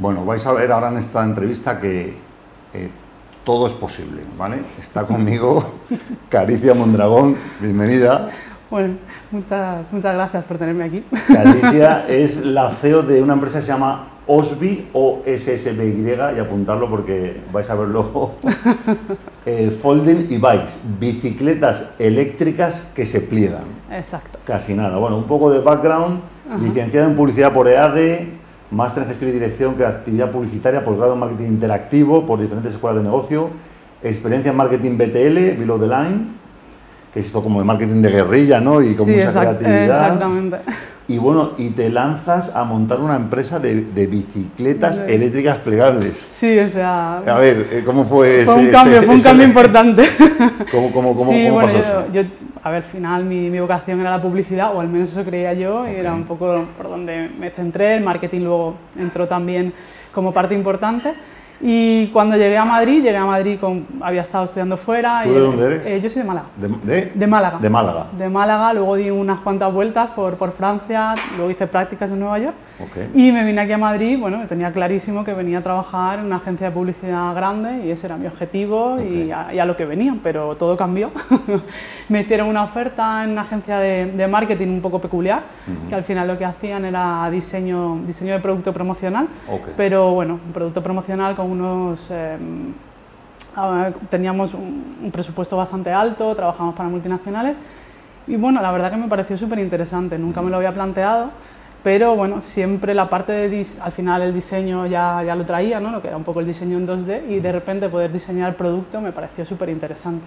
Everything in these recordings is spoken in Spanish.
Bueno, vais a ver ahora en esta entrevista que eh, todo es posible, ¿vale? Está conmigo Caricia Mondragón, bienvenida. Bueno, muchas, muchas gracias por tenerme aquí. Caricia es la CEO de una empresa que se llama OSBY, o SSBY, y apuntarlo porque vais a verlo. eh, folding y bikes, bicicletas eléctricas que se pliegan. Exacto. Casi nada. Bueno, un poco de background, licenciada en publicidad por EADE, máster en gestión y dirección, creatividad publicitaria, posgrado en marketing interactivo por diferentes escuelas de negocio, experiencia en marketing BTL, below the line, que es esto como de marketing de guerrilla, ¿no? Y con Sí, mucha exact- creatividad. exactamente. Y bueno, y te lanzas a montar una empresa de, de bicicletas De- eléctricas plegables. Sí, o sea, A ver, eh, ¿cómo fue, fue ese- un cambio, ese- fue un ese- cambio importante. ¿Cómo, cómo, cómo, sí, cómo bueno, pasó yo, eso? yo- a ver, al final mi, mi vocación era la publicidad, o al menos eso creía yo, y era un poco por donde me centré, el marketing luego entró también como parte importante. Y cuando llegué a Madrid, llegué a Madrid con, había estado estudiando fuera. ¿Tú y- de dónde eres? eh, yo soy de Málaga. De, de- De Málaga. De Málaga. De Málaga, luego di unas cuantas vueltas por, por Francia, luego hice prácticas en Nueva York. Ok. Y me vine aquí a Madrid, bueno, tenía clarísimo que venía a trabajar en una agencia de publicidad grande y ese era mi objetivo y, a, y a lo que venía, pero todo cambió. me hicieron una oferta en una agencia de, de marketing un poco peculiar, que al final lo que hacían era diseño, diseño de producto promocional, Ok. pero bueno, un producto promocional con unos... eh, teníamos un, un presupuesto bastante alto, trabajamos para multinacionales y bueno, la verdad que me pareció súper interesante, nunca me lo había planteado, pero bueno, siempre la parte de, al final el diseño ya, ya lo traía, ¿no? lo que era un poco el diseño en 2D y de repente poder diseñar el producto me pareció súper interesante.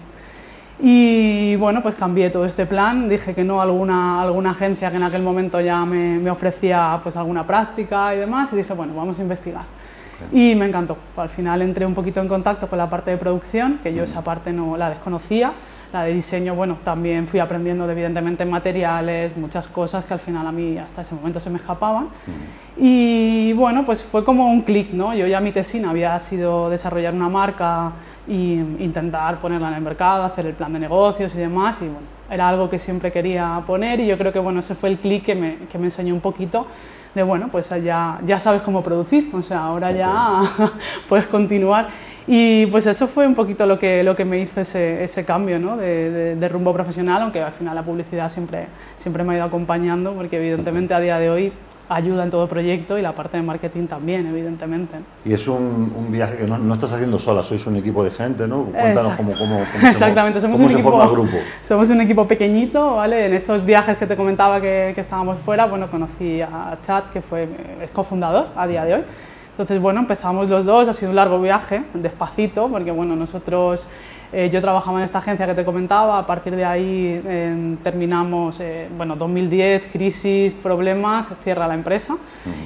Y bueno, pues cambié todo este plan, dije que no a alguna, alguna agencia que en aquel momento ya me, me ofrecía pues alguna práctica y demás y dije, bueno, vamos a investigar. Y me encantó. Al final entré un poquito en contacto con la parte de producción, que yo esa parte no la desconocía. La de diseño, bueno, también fui aprendiendo evidentemente materiales, muchas cosas que al final a mí hasta ese momento se me escapaban. Y bueno, pues fue como un clic, ¿no? Yo ya mi tesina había sido desarrollar una marca e intentar ponerla en el mercado, hacer el plan de negocios y demás. Y bueno, era algo que siempre quería poner y yo creo que bueno, ese fue el clic que me, que me enseñó un poquito de bueno, pues ya, ya sabes cómo producir, o sea, ahora ya puedes continuar. Y pues eso fue un poquito lo que, lo que me hizo ese, ese cambio ¿no? de, de- de rumbo profesional, aunque al final la publicidad siempre, siempre me ha ido acompañando, porque evidentemente a día de hoy ayuda en todo proyecto y la parte de marketing también, evidentemente. Y es un, un viaje que no, no estás haciendo sola, sois un equipo de gente, ¿no? Cuéntanos Exacto. cómo, cómo, cómo se, Exactamente, somos cómo un se equipo, forma el grupo. Somos un equipo pequeñito, ¿vale? En estos viajes que te comentaba que, que estábamos fuera, bueno, conocí a Chad, que fue, es cofundador a día de hoy. Entonces, bueno, empezamos los dos, ha sido un largo viaje, despacito, porque, bueno, nosotros, eh, yo trabajaba en esta agencia que te comentaba, a partir de ahí eh, terminamos, eh, bueno, 2010, crisis, problemas, cierra la empresa.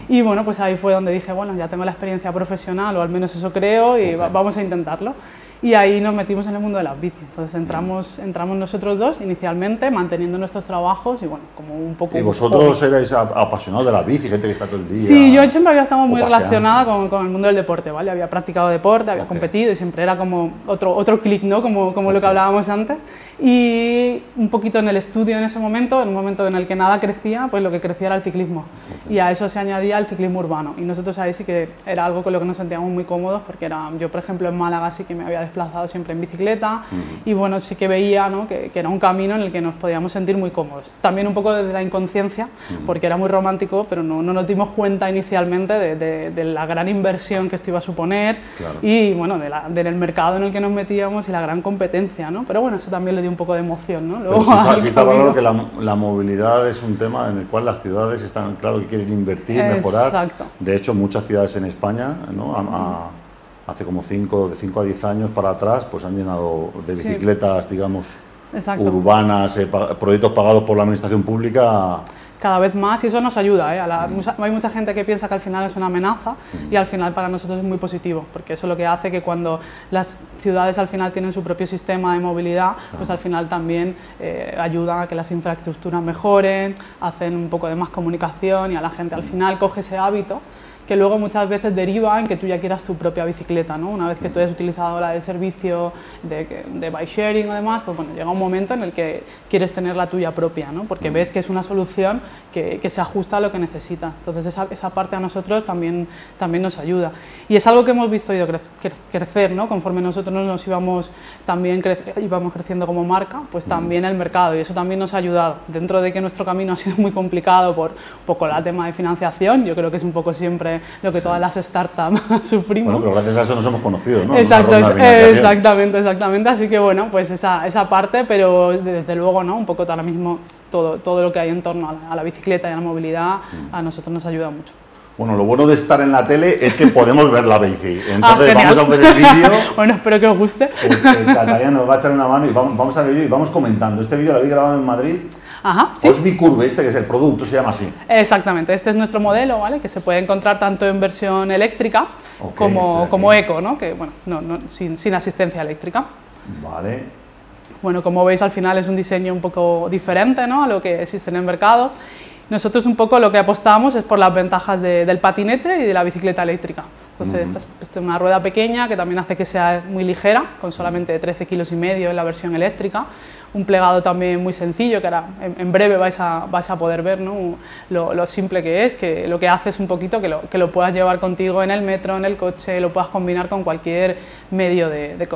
Y, bueno, pues ahí fue donde dije, bueno, ya tengo la experiencia profesional, o al menos eso creo, y va- vamos a intentarlo. Y ahí nos metimos en el mundo de las bicis. Entonces entramos, entramos nosotros dos inicialmente, manteniendo nuestros trabajos y bueno, como un poco... Y vosotros erais apasionados de la bici, gente que está todo el día. Sí, yo siempre había estado muy paseando. relacionada con, con el mundo del deporte, ¿vale? Había practicado deporte, había Ok. competido y siempre era como otro, otro clic, ¿no? Como, como lo que hablábamos antes. Y un poquito en el estudio en ese momento, en un momento en el que nada crecía, pues lo que crecía era el ciclismo. Y a eso se añadía el ciclismo urbano. Y nosotros ahí sí que era algo con lo que nos sentíamos muy cómodos, porque era, yo, por ejemplo, en Málaga sí que me había desplazado siempre en bicicleta y bueno, sí que veía ¿no? que, que era un camino en el que nos podíamos sentir muy cómodos. También un poco desde la inconsciencia, porque era muy romántico, pero no, no nos dimos cuenta inicialmente de, de- de la gran inversión que esto iba a suponer Claro. y bueno, de la- del mercado en el que nos metíamos y la gran competencia, ¿no? Pero bueno, eso también le dio un poco de emoción, ¿no? Pero Luego sí está, al sí está claro que la, la movilidad es un tema en el cual las ciudades están claro que quieren invertir, mejorar. Exacto. De hecho, muchas ciudades en España, ¿no? A- a- hace como 5 de 5 a 10 años para atrás, pues han llenado de Sí. bicicletas, digamos, Exacto. urbanas, eh, pa- proyectos pagados por la administración pública. Cada vez más y eso nos ayuda. ¿eh? A la- mucha- hay mucha gente que piensa que al final es una amenaza y al final para nosotros es muy positivo, porque eso lo que hace que cuando las ciudades al final tienen su propio sistema de movilidad, pues al final también eh, ayudan a que las infraestructuras mejoren, hacen un poco de más comunicación y a la gente al final coge ese hábito que luego muchas veces deriva en que tú ya quieras tu propia bicicleta, ¿no? Una vez que tú hayas utilizado la del servicio de, de bike sharing o demás, pues bueno, llega un momento en el que quieres tener la tuya propia, ¿no? Porque ves que es una solución que, que se ajusta a lo que necesitas. Entonces esa, esa, parte a nosotros también, también nos ayuda. Y es algo que hemos visto ido crecer, ¿no? Conforme nosotros nos íbamos también íbamos creciendo como marca, pues también el mercado y eso también nos ha ayudado. Dentro de que nuestro camino ha sido muy complicado por un poco el tema de financiación, yo creo que es un poco siempre lo que todas las startups sufrimos. Bueno, pero gracias a eso nos hemos conocido, ¿no? Exacto, exactamente, exactamente. Así que bueno, pues esa, esa parte, pero desde luego, ¿no? Un poco ahora mismo todo, todo lo que hay en torno a la, bicicleta y a la movilidad mm. a nosotros nos ayuda mucho. Bueno, lo bueno de estar en la tele es que podemos ver la bici. Ah, Entonces vamos a ver el vídeo. bueno, espero que os guste. Eh, nos va a echar una mano y vamos, a ver el y vamos comentando. Este vídeo lo habéis grabado en Madrid. Ajá, sí. Osby Curve, este que es el producto, se llama así. Exactamente, este es nuestro modelo, ¿vale? Que se puede encontrar tanto en versión eléctrica como, este como eco, ¿no? Que, bueno, no, no, sin, sin asistencia eléctrica. Vale. Bueno, como veis al final es un diseño un poco diferente ¿no? a lo que existe en el mercado nosotros un poco lo que apostamos es por las ventajas del patinete y de la bicicleta eléctrica. Entonces, es una rueda pequeña que también hace que sea muy ligera, con solamente 13 kilos y medio en la versión eléctrica. Un plegado también muy sencillo, que ahora en, breve vais a, vais a poder ver ¿no? lo, simple que es, que lo que hace es un poquito que lo, que lo puedas llevar contigo en el metro, en el coche, lo puedas combinar con cualquier medio de... de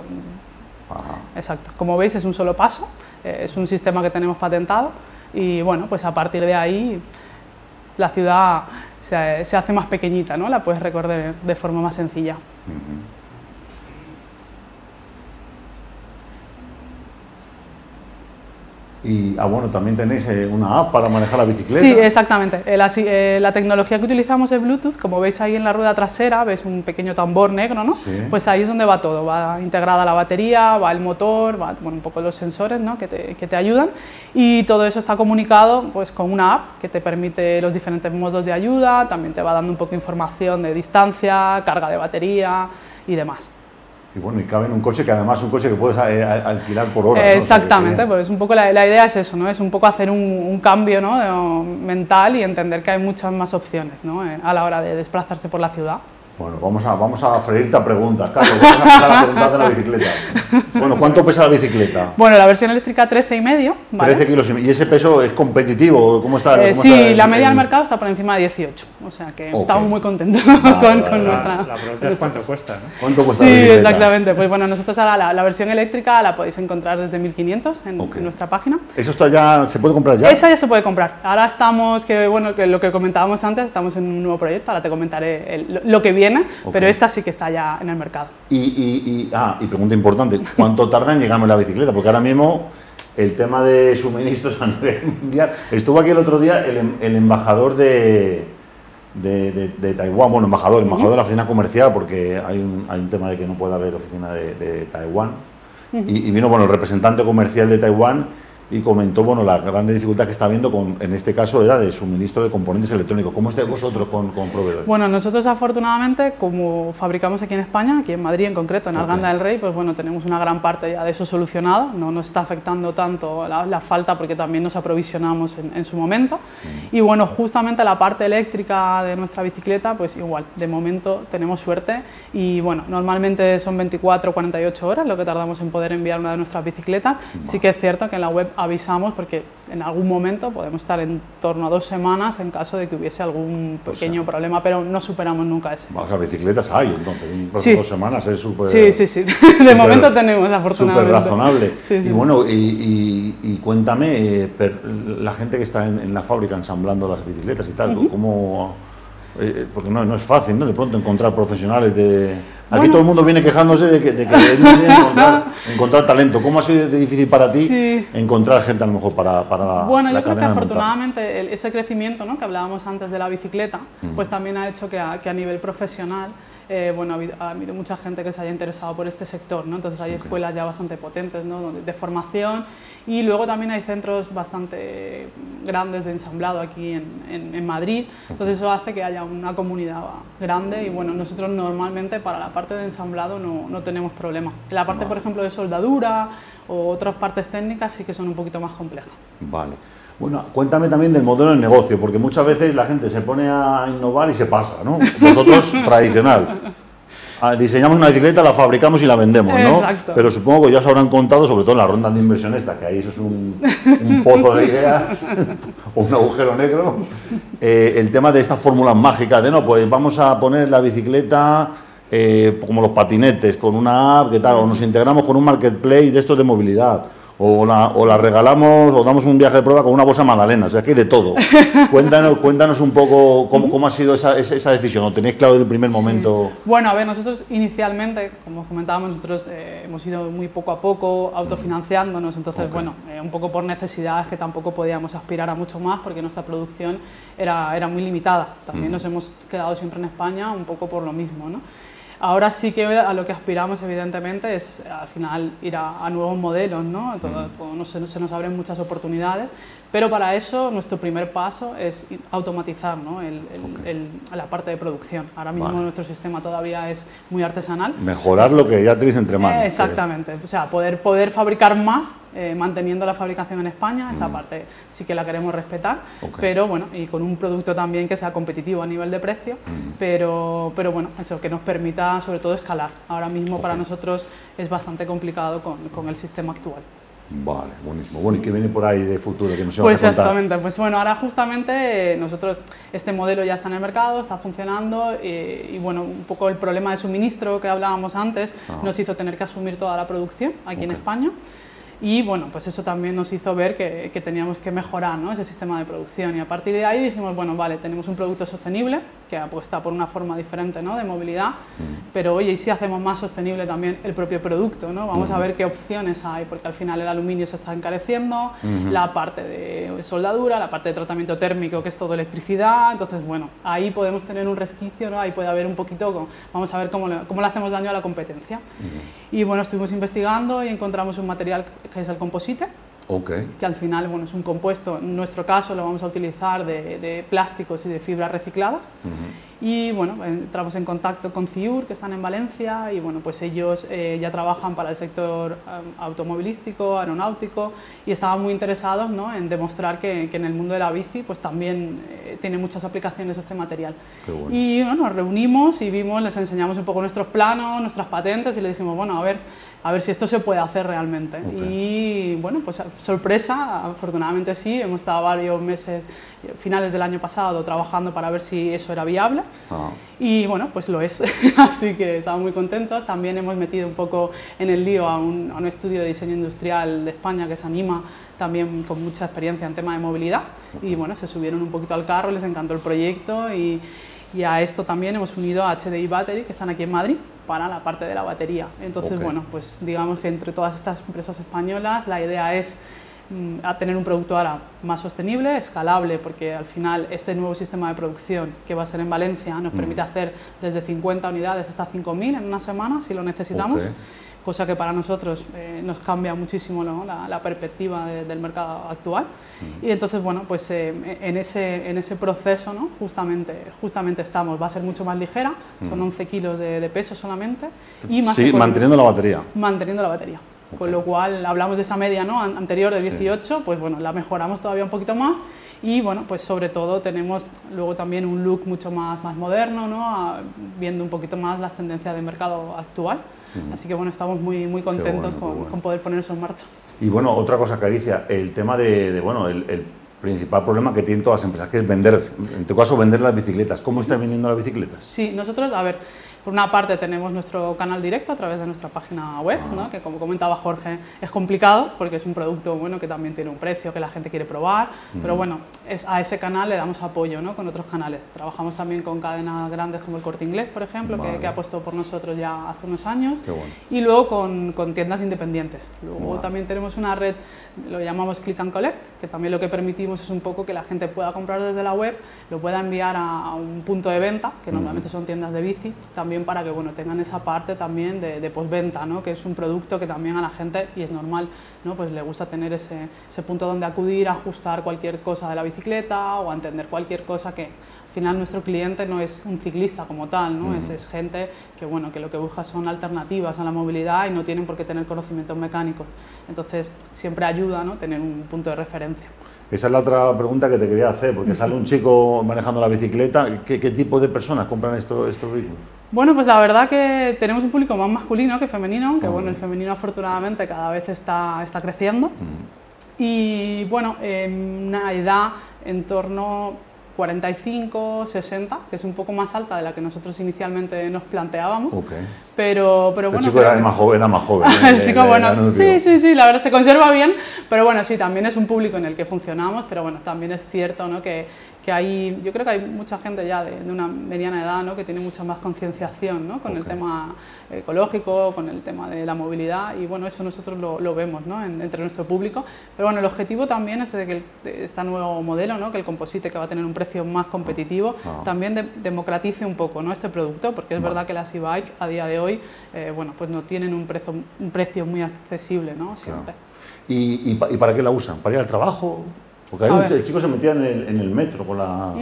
Exacto. Como veis es un solo paso, eh, es un sistema que tenemos patentado y bueno, pues a partir de ahí la ciudad se, se hace más pequeñita, ¿no? La puedes recorrer de forma más sencilla. Y, ah, bueno, también tenéis eh, una app para manejar la bicicleta. Sí, exactamente. Eh, la, eh, la, tecnología que utilizamos es Bluetooth. Como veis ahí en la rueda trasera, ves un pequeño tambor negro, ¿no? Pues ahí es donde va todo. Va integrada la batería, va el motor, va bueno, un poco los sensores ¿no? que, te, que, te, ayudan. Y todo eso está comunicado pues, con una app que te permite los diferentes modos de ayuda, también te va dando un poco de información de distancia, carga de batería y demás. Y bueno, y cabe en un coche que además es un coche que puedes eh, alquilar por horas. Exactamente, pues un poco la, idea es eso, ¿no? Es un poco hacer un, cambio ¿no? mental y entender que hay muchas más opciones ¿no? Eh, a la hora de desplazarse por la ciudad. Bueno, vamos a, vamos a freírte a preguntas, Carlos. Vamos a la pregunta de la bicicleta. Bueno, ¿cuánto pesa la bicicleta? Bueno, la versión eléctrica 13 y medio. 13 kilos y, ¿Y ese peso es competitivo? ¿Cómo está? Eh, sí, la media del mercado está por encima de 18. O sea que estamos muy contentos con, nuestra. La, pregunta es cuánto cuesta, ¿no? ¿Cuánto cuesta Sí, la bicicleta? exactamente. Pues bueno, nosotros ahora la, versión eléctrica la podéis encontrar desde 1500 en, en, nuestra página. ¿Eso está ya, se puede comprar ya? Esa ya se puede comprar. Ahora estamos, que bueno, que lo que comentábamos antes, estamos en un nuevo proyecto, ahora te comentaré lo, que viene, pero esta sí que está ya en el mercado. Y, y, ah, y pregunta importante, ¿cuánto tarda en llegarme la bicicleta? Porque ahora mismo el tema de suministros a nivel mundial... Estuvo aquí el otro día el, em, el embajador de, de, de, Taiwán, bueno, embajador, embajador de la oficina comercial, porque hay un, hay un tema de que no puede haber oficina de, Taiwán. y, y, vino, bueno, el representante comercial de Taiwán y comentó bueno, la gran dificultad que está habiendo, con, en este caso era de suministro de componentes electrónicos. ¿Cómo estáis vosotros con, con proveedores? Bueno, nosotros afortunadamente, como fabricamos aquí en España, aquí en Madrid en concreto, en Arganda del Rey, pues bueno, tenemos una gran parte ya de eso solucionado, no nos está afectando tanto la, falta porque también nos aprovisionamos en, su momento. Mm. Y bueno, justamente la parte eléctrica de nuestra bicicleta, pues igual, de momento tenemos suerte y bueno, normalmente son 24 o 48 horas lo que tardamos en poder enviar una de nuestras bicicletas. Sí que es cierto que en la web avisamos porque en algún momento podemos estar en torno a dos semanas en caso de que hubiese algún pequeño problema, pero no superamos nunca ese. Sea, bicicletas hay, entonces, dos semanas es súper... Sí, sí, sí, de momento tenemos, afortunadamente. Súper razonable. y bueno, y, cuéntame, eh, la gente que está en, la fábrica ensamblando las bicicletas y tal, ¿cómo...? Eh, porque no, no es fácil, ¿no? De pronto encontrar profesionales de... Aquí todo el mundo viene quejándose de que, de que es encontrar, encontrar, talento. ¿Cómo ha sido difícil para ti encontrar gente a lo mejor para, para bueno, la yo creo que afortunadamente ese crecimiento ¿no? que hablábamos antes de la bicicleta, pues también ha hecho que que a nivel profesional eh, bueno, ha habido, mucha gente que se haya interesado por este sector, ¿no? Entonces hay escuelas ya bastante potentes ¿no? de, formación y luego también hay centros bastante grandes de ensamblado aquí en, en, Madrid, entonces eso hace que haya una comunidad grande y bueno, nosotros normalmente para la parte de ensamblado no, no tenemos problema. La parte, por ejemplo, de soldadura o otras partes técnicas sí que son un poquito más complejas. Vale. Bueno, cuéntame también del modelo de negocio, porque muchas veces la gente se pone a innovar y se pasa, ¿no? Vosotros, tradicional. Ah, diseñamos una bicicleta, la fabricamos y la vendemos, ¿no? Exacto. Pero supongo que ya os habrán contado, sobre todo en las rondas de inversión esta, que ahí eso es un, un pozo de ideas o un agujero negro, eh, el tema de estas fórmulas mágicas de, no, pues vamos a poner la bicicleta eh, como los patinetes, con una app, ¿qué tal? O nos integramos con un marketplace de estos de movilidad. O la, o la regalamos o damos un viaje de prueba con una bolsa magdalena, o sea, que hay de todo. Cuéntanos, cuéntanos un poco cómo, cómo ha sido esa, esa, decisión, ¿o tenéis claro desde el primer momento? Bueno, a ver, nosotros inicialmente, como comentábamos, nosotros eh, hemos ido muy poco a poco autofinanciándonos, entonces, Ok. bueno, eh, un poco por necesidades que tampoco podíamos aspirar a mucho más porque nuestra producción era, era muy limitada. También nos hemos quedado siempre en España un poco por lo mismo, ¿no? Ahora sí que a lo que aspiramos, evidentemente, es al final ir a, a nuevos modelos, ¿no? Todo, todo nos- se, se nos abren muchas oportunidades, pero para eso nuestro primer paso es automatizar ¿no? el- el- el- la parte de producción. Ahora mismo Vale. nuestro sistema todavía es muy artesanal. Mejorar lo que ya tenéis entre manos. Eh, exactamente, o sea, poder, poder fabricar más eh, manteniendo la fabricación en España, esa parte sí que la queremos respetar, pero bueno, y con un producto también que sea competitivo a nivel de precio, pero, pero bueno, eso que nos permita sobre todo escalar. Ahora mismo para nosotros es bastante complicado con, con el sistema actual. Vale, buenísimo. Bueno, ¿y qué viene por ahí de futuro que nos Pues a contar? exactamente, pues bueno, ahora justamente eh, nosotros, este modelo ya está en el mercado, está funcionando eh, y bueno, un poco el problema de suministro que hablábamos antes Ajá. nos hizo tener que asumir toda la producción aquí en Ok. España y bueno, pues eso también nos hizo ver que, que teníamos que mejorar ¿no? ese sistema de producción y a partir de ahí dijimos, bueno, vale, tenemos un producto sostenible que apuesta por una forma diferente ¿no? de movilidad, pero oye, ¿y si hacemos más sostenible también el propio producto? ¿no? Vamos a ver qué opciones hay, porque al final el aluminio se está encareciendo, la parte de soldadura, la parte de tratamiento térmico, que es todo electricidad, entonces bueno, ahí podemos tener un resquicio, ¿no? ahí puede haber un poquito, con- vamos a ver cómo le, cómo le hacemos daño a la competencia. Y bueno, estuvimos investigando y encontramos un material que es el composite, Que al final bueno, es un compuesto, en nuestro caso lo vamos a utilizar de, de plásticos y de fibras recicladas. Y bueno, entramos en contacto con CIUR, que están en Valencia, y bueno, pues ellos eh, ya trabajan para el sector um, automovilístico, aeronáutico, y estaban muy interesados ¿no? en demostrar que, que en el mundo de la bici pues también eh, tiene muchas aplicaciones este material. Bueno. Y bueno, nos reunimos y vimos, les enseñamos un poco nuestros planos, nuestras patentes, y le dijimos, bueno, a ver, a ver si esto se puede hacer realmente. Ok. Y bueno, pues sorpresa, afortunadamente sí, hemos estado varios meses, eh, finales del año pasado, trabajando para ver si eso era viable. Ah, Y bueno, pues lo es. Así que estamos muy contentos. También hemos metido un poco en el lío a un, a un estudio de diseño industrial de España que se anima también con mucha experiencia en tema de movilidad. Y bueno, se subieron un poquito al carro, les encantó el proyecto y, y a esto también hemos unido a HDI Battery, que están aquí en Madrid, para la parte de la batería. Entonces, Ok. bueno, pues digamos que entre todas estas empresas españolas la idea es a tener un producto ahora más sostenible, escalable, porque al final este nuevo sistema de producción que va a ser en Valencia nos permite hacer desde 50 unidades hasta 5.000 en una semana si lo necesitamos, cosa que para nosotros eh, nos cambia muchísimo ¿no? la, la perspectiva de- del mercado actual. Y entonces, bueno, pues eh, en, ese, en ese proceso ¿no? justamente, justamente estamos. Va a ser mucho más ligera, son 11 kilos de, de peso solamente. Y más sí, manteniendo la batería. manteniendo la batería. Con lo cual, hablamos de esa media ¿no? an- anterior de 18, pues bueno, la mejoramos todavía un poquito más y bueno, pues sobre todo tenemos luego también un look mucho más, más moderno, ¿no? A- viendo un poquito más las tendencias del mercado actual. Así que bueno, estamos muy, muy contentos bueno, con, bueno. con poder poner eso en marcha. Y bueno, otra cosa, Caricia, el tema de, de, bueno, el, el principal problema que tienen todas las empresas, que es vender, en tu caso, vender las bicicletas. ¿Cómo están vendiendo las bicicletas? Sí, nosotros, a ver, por una parte tenemos nuestro canal directo a través de nuestra página web, ¿no? que como comentaba Jorge, es complicado porque es un producto bueno, que también tiene un precio, que la gente quiere probar, pero bueno, es, a ese canal le damos apoyo ¿no? con otros canales. Trabajamos también con cadenas grandes como el Corte Inglés, por ejemplo, que- Vale. que, ha puesto por nosotros ya hace unos años, Qué bueno. y luego con, con tiendas independientes. Luego Vale. también tenemos una red, lo llamamos Click and Collect, que también lo que permitimos es un poco que la gente pueda comprar desde la web, lo pueda enviar a, a un punto de venta, que normalmente son tiendas de bici, también para que bueno, tengan esa parte también de, de postventa, ¿no? que es un producto que también a la gente, y es normal, ¿no? pues le gusta tener ese, ese punto donde acudir, a ajustar cualquier cosa de la bicicleta o a entender cualquier cosa que al final nuestro cliente no es un ciclista como tal, ¿no? es, es gente que, bueno, que lo que busca son alternativas a la movilidad y no tienen por qué tener conocimientos mecánicos. Entonces siempre ayuda ¿no? tener un punto de referencia. Esa es la otra pregunta que te quería hacer, porque sale un chico manejando la bicicleta. ¿Qué, tipo de personas compran esto, estos vehículos? Bueno, pues la verdad que tenemos un público más masculino que femenino, que bueno, el femenino afortunadamente cada vez está, está creciendo. Y bueno, en una edad en torno 45, 60, que es un poco más alta de la que nosotros inicialmente nos planteábamos. Pero, pero este bueno. chico era, más joven, era más joven. el chico, bueno, sí, sí, sí, la verdad se conserva bien, pero bueno, sí, también es un público en el que funcionamos, pero bueno, también es cierto ¿no? que que hay, yo creo que hay mucha gente ya de, una mediana edad ¿no? que tiene mucha más concienciación ¿no? con el tema ecológico, con el tema de la movilidad y bueno, eso nosotros lo, lo vemos ¿no? entre nuestro público. Pero bueno, el objetivo también es de que este nuevo modelo, ¿no? que el composite que va a tener un precio más competitivo, ah. también democratice un poco ¿no? este producto, porque es verdad que las e-bike a día de hoy eh, bueno, pues no tienen un precio, un precio muy accesible ¿no? siempre. ¿Y, y, ¿Y para qué la usan? ¿Para ir al trabajo? Porque hay chicos se metían en el, metro con la...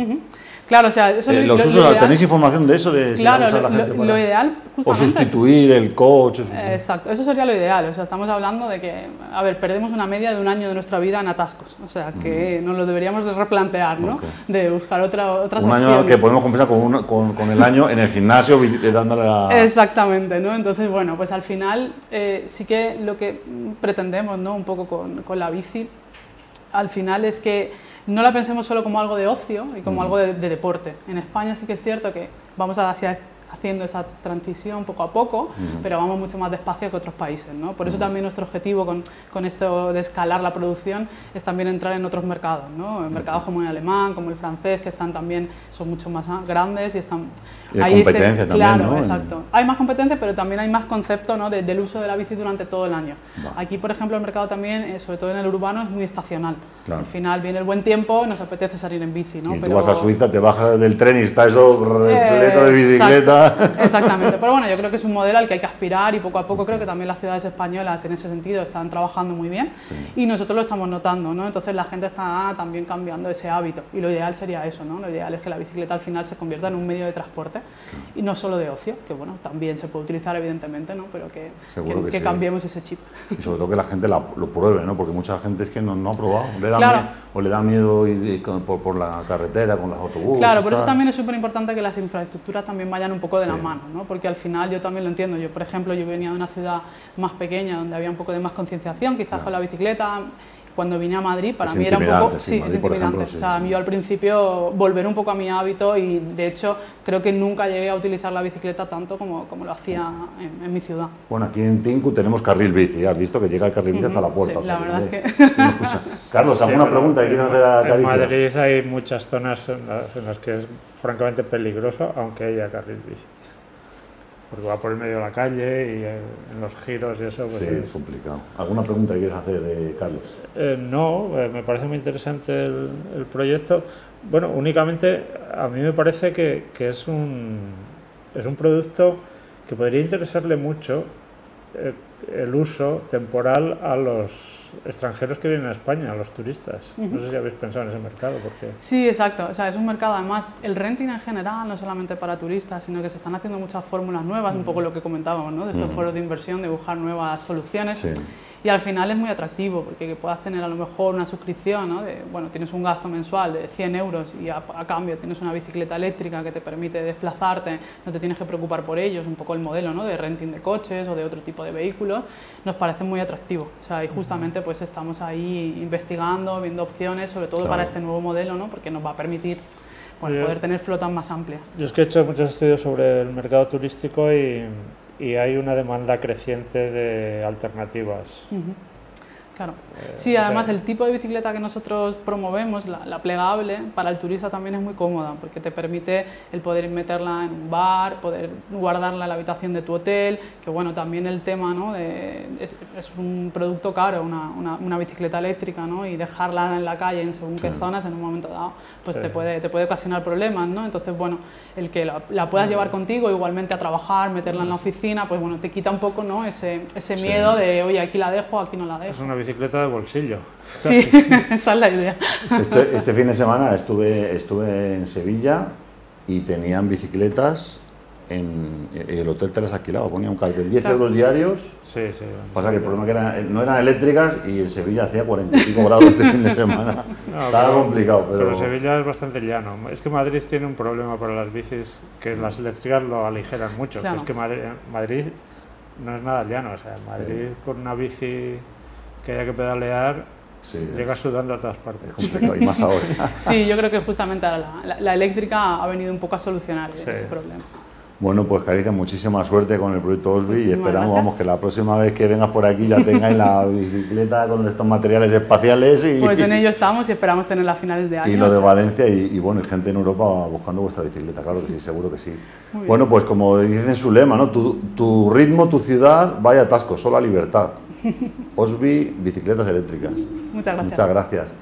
Claro, o sea, eso eh, los usos, ¿tenéis información de eso? De claro, la gente lo, ideal O sustituir el coche. exacto, eso sería lo ideal. O sea, estamos hablando de que, a ver, perdemos una media de un año de nuestra vida en atascos. O sea, que nos lo deberíamos de replantear, ¿no? De buscar otra, otras Un año que podemos compensar con, con, con, el año en el gimnasio dándole la... Exactamente, ¿no? Entonces, bueno, pues al final eh, sí que lo que pretendemos, ¿no? Un poco con, con la bici al final es que no la pensemos solo como algo de ocio y como algo de, deporte. En España sí que es cierto que vamos hacia haciendo esa transición poco a poco, pero vamos mucho más despacio que otros países. ¿no? Por eso también nuestro objetivo con, con, esto de escalar la producción es también entrar en otros mercados, ¿no? en mercados como el alemán, como el francés, que están también, son mucho más grandes y están... hay competencia también, claro, exacto. Hay más competencia, pero también hay más concepto ¿no? del uso de la bici durante todo el año. Aquí, por ejemplo, el mercado también, eh, sobre todo en el urbano, es muy estacional. Al final viene el buen tiempo, nos apetece salir en bici. ¿no? Y tú vas a Suiza, te bajas del tren y está eso repleto de bicicleta. Exactamente, pero bueno, yo creo que es un modelo al que hay que aspirar y poco a poco creo que también las ciudades españolas en ese sentido están trabajando muy bien y nosotros lo estamos notando, ¿no? Entonces la gente está también cambiando ese hábito y lo ideal sería eso, ¿no? Lo ideal es que la bicicleta al final se convierta en un medio de transporte y no solo de ocio, que bueno, también se puede utilizar evidentemente, ¿no? Pero que, que, cambiemos ese chip. Y sobre todo que la gente lo pruebe, ¿no? Porque mucha gente es que no, no ha probado, le da miedo, o le da miedo ir por, por, la carretera con los autobuses. Claro, por eso también es súper importante que las infraestructuras también vayan un poco de la mano porque al final yo también lo entiendo. Yo, por ejemplo, yo venía de una ciudad más pequeña donde había un poco de más concienciación, quizás con la bicicleta. Cuando vine a Madrid, para mí era un poco. Sí, es intimidante. o sea, yo al principio volver un poco a mi hábito y de hecho creo que nunca llegué a utilizar la bicicleta tanto como, como lo hacía en, mi ciudad. Bueno, aquí en Tinku tenemos carril bici, has visto que llega el carril bici hasta la puerta. la verdad es que. Carlos, ¿alguna pregunta que quieras hacer a En Madrid hay muchas zonas en las, en las que es francamente peligroso, aunque haya carril bici porque va por el medio de la calle y en los giros y eso. Pues sí, es complicado. ¿Alguna pregunta que quieres hacer, eh, Carlos? Eh, no, eh, me parece muy interesante el, proyecto. Bueno, únicamente a mí me parece que, que, es, un, es un producto que podría interesarle mucho el uso temporal a los extranjeros que vienen a España, a los turistas. No sé si habéis pensado en ese mercado. Porque... Sí, exacto. O sea, es un mercado, además, el renting en general, no solamente para turistas, sino que se están haciendo muchas fórmulas nuevas, un poco lo que comentábamos, ¿no? De estos foros de inversión, de buscar nuevas soluciones. Sí y al final es muy atractivo porque que puedas tener a lo mejor una suscripción, ¿no? de, bueno, tienes un gasto mensual de 100 euros y a, cambio tienes una bicicleta eléctrica que te permite desplazarte, no te tienes que preocupar por ello, es un poco el modelo ¿no? de renting de coches o de otro tipo de vehículos, nos parece muy atractivo. O sea, y justamente pues estamos ahí investigando, viendo opciones, sobre todo para este nuevo modelo, ¿no? porque nos va a permitir poder tener flotas más amplias. Yo es que he hecho muchos estudios sobre el mercado turístico y y hay una demanda creciente de alternativas. Claro. Eh, sí, además el tipo de bicicleta que nosotros promovemos, la, plegable, para el turista también es muy cómoda, porque te permite el poder meterla en un bar, poder guardarla en la habitación de tu hotel, que bueno, también el tema, ¿no? De, es, un producto caro, una, una, bicicleta eléctrica, ¿no? Y dejarla en la calle en según qué zonas en un momento dado, pues te, puede, te puede ocasionar problemas, ¿no? Entonces, bueno, el que la, puedas llevar contigo igualmente a trabajar, meterla en la oficina, pues bueno, te quita un poco, ¿no? Ese, ese miedo de, oye, aquí la dejo, aquí no la dejo. Es una bicicleta de bolsillo. Sí, esa es la idea. Este, este, fin de semana estuve, estuve en Sevilla y tenían bicicletas en, el hotel te las alquilaba, ponía un cartel, 10 euros diarios. Sí, sí. Pasa que el problema que eran, no eran eléctricas y en Sevilla hacía 45 grados este fin de semana. Estaba complicado. Pero... pero... Sevilla es bastante llano. Es que Madrid tiene un problema para las bicis, que las eléctricas lo aligeran mucho. es que Madrid, Madrid, no es nada llano. O sea, Madrid con una bici que haya que pedalear llega sudando a todas partes. y más ahora. sí, yo creo que justamente la, eléctrica ha venido un poco a solucionar ese problema. Bueno, pues Caricia, muchísima suerte con el proyecto Osby y esperamos vamos, que la próxima vez que vengas por aquí ya tengáis la bicicleta con estos materiales espaciales. Y, pues en ello estamos y esperamos tenerla a finales de año. Y lo de Valencia y, bueno, y gente en Europa buscando vuestra bicicleta, claro que sí, seguro que sí. Bueno, pues como dicen su lema, ¿no? Tu, tu ritmo, tu ciudad, vaya atasco, solo a libertad. Osby, bicicletas eléctricas. Muchas gracias. Muchas gracias.